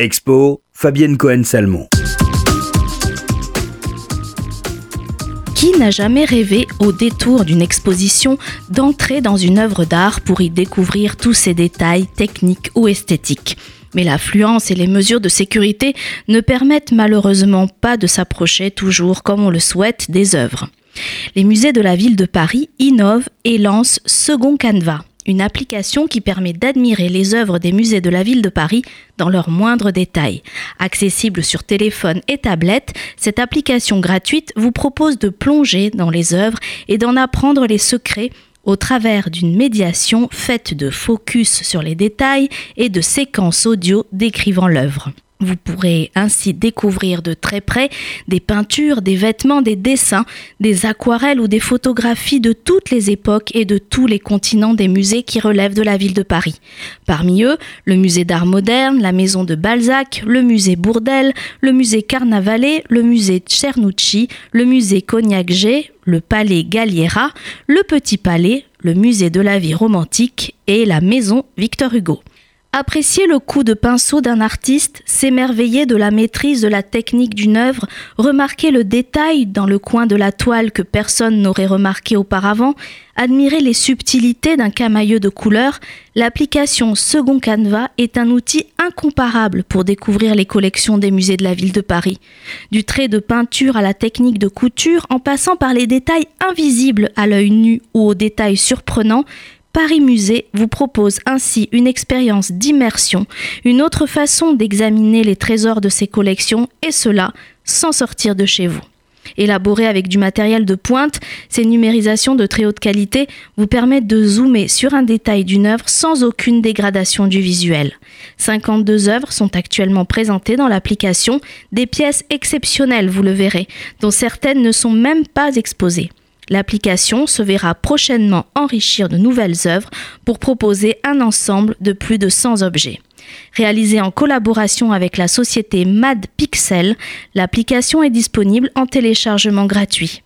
Expo, Fabienne Cohen-Salmon. Qui n'a jamais rêvé, au détour d'une exposition, d'entrer dans une œuvre d'art pour y découvrir tous ses détails techniques ou esthétiques? Mais l'affluence et les mesures de sécurité ne permettent malheureusement pas de s'approcher toujours comme on le souhaite des œuvres. Les musées de la ville de Paris innovent et lancent Second Canva, une application qui permet d'admirer les œuvres des musées de la ville de Paris dans leurs moindres détails. Accessible sur téléphone et tablette, cette application gratuite vous propose de plonger dans les œuvres et d'en apprendre les secrets au travers d'une médiation faite de focus sur les détails et de séquences audio décrivant l'œuvre. Vous pourrez ainsi découvrir de très près des peintures, des vêtements, des dessins, des aquarelles ou des photographies de toutes les époques et de tous les continents des musées qui relèvent de la ville de Paris. Parmi eux, le musée d'art moderne, la maison de Balzac, le musée Bourdelle, le musée Carnavalet, le musée Cernucci, le musée Cognac-G, le palais Galliera, le Petit Palais, le musée de la vie romantique et la maison Victor Hugo. Apprécier le coup de pinceau d'un artiste, s'émerveiller de la maîtrise de la technique d'une œuvre, remarquer le détail dans le coin de la toile que personne n'aurait remarqué auparavant, admirer les subtilités d'un camailleux de couleurs, l'application Second Canva est un outil incomparable pour découvrir les collections des musées de la ville de Paris. Du trait de peinture à la technique de couture, en passant par les détails invisibles à l'œil nu ou aux détails surprenants, Paris Musée vous propose ainsi une expérience d'immersion, une autre façon d'examiner les trésors de ses collections, et cela sans sortir de chez vous. Élaboré avec du matériel de pointe, ces numérisations de très haute qualité vous permettent de zoomer sur un détail d'une œuvre sans aucune dégradation du visuel. 52 œuvres sont actuellement présentées dans l'application, des pièces exceptionnelles, vous le verrez, dont certaines ne sont même pas exposées. L'application se verra prochainement enrichir de nouvelles œuvres pour proposer un ensemble de plus de 100 objets. Réalisée en collaboration avec la société Mad Pixel, l'application est disponible en téléchargement gratuit.